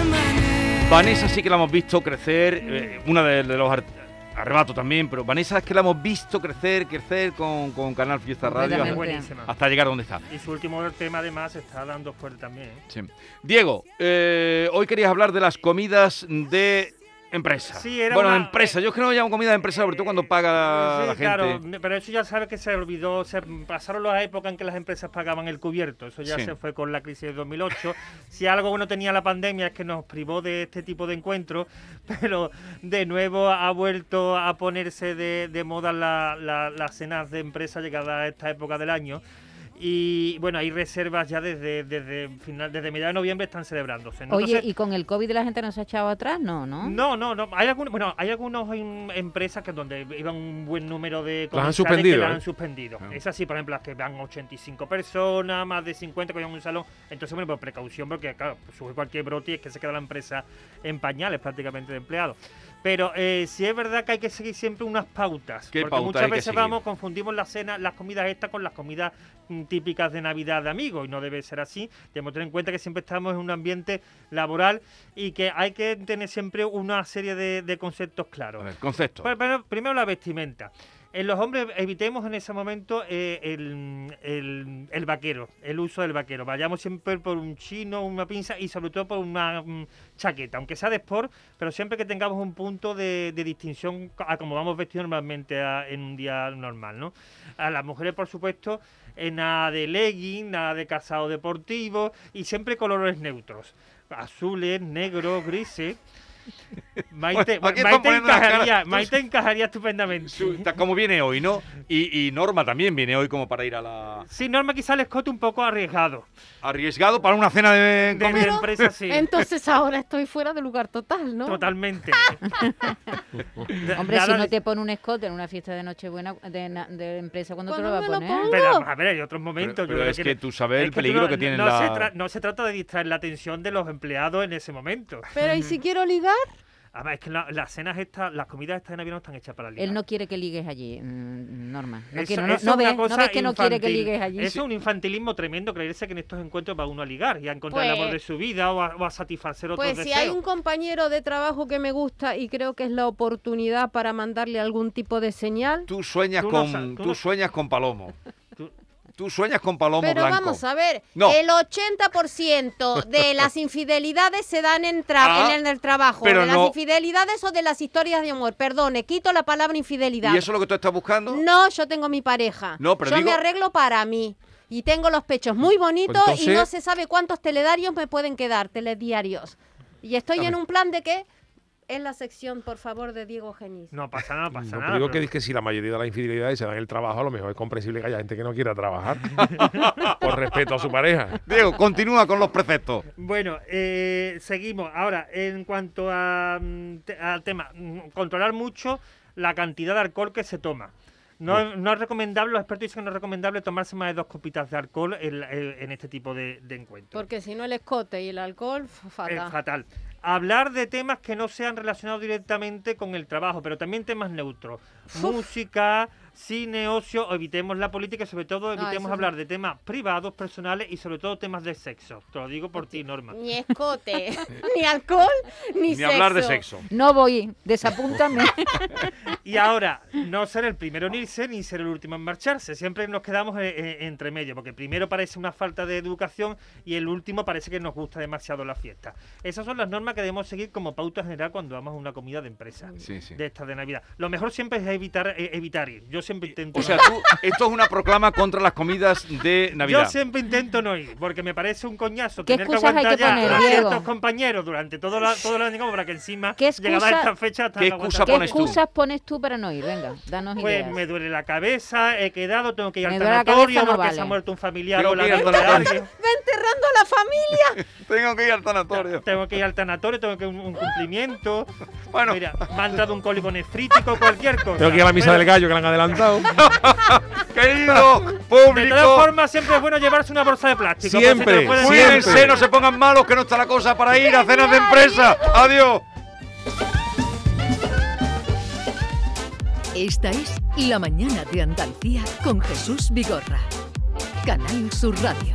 Amanece. Vanessa sí que la hemos visto crecer, eh, una de, de los ar- arrebatos también, pero Vanessa es que la hemos visto crecer, crecer con, con Canal Fiesta Radio hasta, Buenísima. hasta llegar donde está. Y su último tema además está dando fuerte también. ¿eh? Sí. Diego, eh, hoy querías hablar de las comidas de empresa. Sí, era bueno, una- empresa. Yo es que no llamo comida de empresa, sobre todo cuando paga Sí, la gente. claro, pero eso ya sabe que se olvidó, se pasaron las épocas en que las empresas pagaban el cubierto, eso ya Sí. se fue con la crisis de 2008. si algo bueno tenía la pandemia es que nos privó de este tipo de encuentros, pero de nuevo ha vuelto a ponerse de, de moda la- la- las cenas de empresa llegada a esta época del año. Y bueno, hay reservas ya desde, desde final, desde mediados de noviembre están celebrándose. ¿no? Oye, Entonces- ¿y con el COVID la gente no se ha echado atrás? No, ¿no? no, no, no. Hay algunos, bueno, hay algunas empresas que donde iban un buen número de Las han suspendido, que las ¿eh? han suspendido. Ah. Es así, por ejemplo, las que van 85 personas, más de 50 que van en un salón. Entonces, bueno, por precaución, porque claro, sube cualquier brote y es que se queda la empresa en pañales prácticamente de empleados. Pero eh, sí es verdad que hay que seguir siempre unas pautas. ¿Qué porque pauta muchas veces vamos, confundimos las cenas, las comidas estas con las comidas típicas de Navidad de amigos y no debe ser así. Debemos tener en cuenta que siempre estamos en un ambiente laboral y que hay que tener siempre una serie de, de conceptos claros. A ver, concepto. Pero primero la vestimenta. En los hombres evitemos en ese momento eh, el, el- el vaquero, el uso del vaquero. Vayamos siempre por un chino, una pinza y sobre todo por una mm, chaqueta, aunque sea de sport, pero siempre que tengamos un punto de, distinción a como vamos vestidos normalmente en un día normal, ¿no? A las mujeres, por supuesto, eh, nada de legging, nada de calzado deportivo y siempre colores neutros. Azules, negros, grises. Maite, Bueno, encajaría. Maite encajaría estupendamente. Como viene hoy, ¿no? Y, y Norma también viene hoy como para ir a la... Sí, Norma quizá el escote un poco arriesgado. Arriesgado para una cena de De, de comida. empresa, sí. Entonces ahora estoy fuera de lugar total, ¿no? Totalmente. Hombre, Nada si no te pone un escote en una fiesta de Nochebuena de, de empresa, ¿cuándo te lo va a ¿Cuándo me lo poner? pongo? Pero a ver, hay otros momentos. Pero- es que tú sabes el es que peligro no- que tienen no la- Se no se trata de distraer la atención de los empleados en ese momento. Pero ¿y si quiero ligar? Además, es que la- las cenas estas, las comidas estas de Navidad no están hechas para ligar. Él no quiere que ligues allí, mm, Norma. No, Eso- quiero, no, eso no es una ves, no cosa ves que no quiere que ligues allí. Eso es un infantilismo tremendo, creerse que en estos encuentros va uno a ligar y a encontrar el Pues- amor de su vida o a, o a satisfacer otros Pues si deseos. hay un compañero de trabajo que me gusta y creo que es la oportunidad para mandarle algún tipo de señal. Tú sueñas Tú no con tú sueñas con palomo. Tú- sueñas con palomo Pero blanco. vamos a ver, No. el 80% de las infidelidades se dan en, Ah, en el trabajo. pero de las no- infidelidades o de las historias de amor. Perdone, quito la palabra infidelidad. ¿Y eso es lo que tú estás buscando? No, yo tengo mi pareja. No, pero yo digo- me arreglo para mí. Y tengo los pechos muy bonitos y no se sabe cuántos teledarios me pueden quedar, telediarios. Y estoy en un plan de que en la sección, por favor, de Diego Geniz. No pasa nada, pasa No, nada. pero digo que, es que si la mayoría de las infidelidades se dan en el trabajo, a lo mejor es comprensible que haya gente que no quiera trabajar por respeto a su pareja. Diego, continúa con los preceptos. Bueno, eh, seguimos. Ahora, en cuanto a, mm, al tema, mm, controlar mucho la cantidad de alcohol que se toma. No, no es recomendable, los expertos dicen que no es recomendable tomarse más de dos copitas de alcohol en, en- en este tipo de, de encuentros. Porque si no el escote y el alcohol, f- Es fatal. Hablar de temas que no sean relacionados directamente con el trabajo, pero también temas neutros. Música, cine, ocio, evitemos la política y sobre todo evitemos hablar de temas privados, personales y sobre todo temas de sexo. Te lo digo por ti, Norma. Ni escote, ni alcohol, ni, Ni sexo. hablar de sexo. No voy, desapúntame. Y ahora, no ser el primero en irse ni ser el último en marcharse. Siempre nos quedamos eh, eh, entre medio, porque primero parece una falta de educación y el último parece que nos gusta demasiado la fiesta. Esas son las normas que debemos seguir como pauta general cuando vamos a una comida de empresa. Sí, sí. De estas de Navidad. Lo mejor siempre es evitar, eh, evitar ir. Yo siempre intento. O sea, no ir. tú, esto es una proclama contra las comidas de Navidad. Yo siempre intento no ir, porque me parece un coñazo ¿Qué tener que aguantar que ya poner, a Diego? ciertos compañeros durante todo, la, todo el año como para que encima, ¿Qué llegada excusa- esta fecha, qué están excusa. ¿Qué pones tú? excusas pones tú para no ir? Venga, danos Pues ideas. me duele la cabeza, he quedado, tengo que ir Me al tanatorio no porque se ha vale. muerto un familiar o la tanatorio. alguien. Va enterrando a la familia. Tengo que ir al tanatorio. Tengo que ir al tanatorio, tengo que ir a un, un cumplimiento. Bueno, Mira, me han dado un cólico nefrítico, cualquier cosa. Tengo que ir a la misa Pero, del gallo que la han adelantado. querido De todas público, formas, siempre es bueno llevarse una bolsa de plástico. si Siempre, siempre. cuídense, no se pongan malos, que no está la cosa para ir a cenas de empresa. Adiós. Esta es La Mañana de Andalucía con Jesús Vigorra. Canal Sur Radio.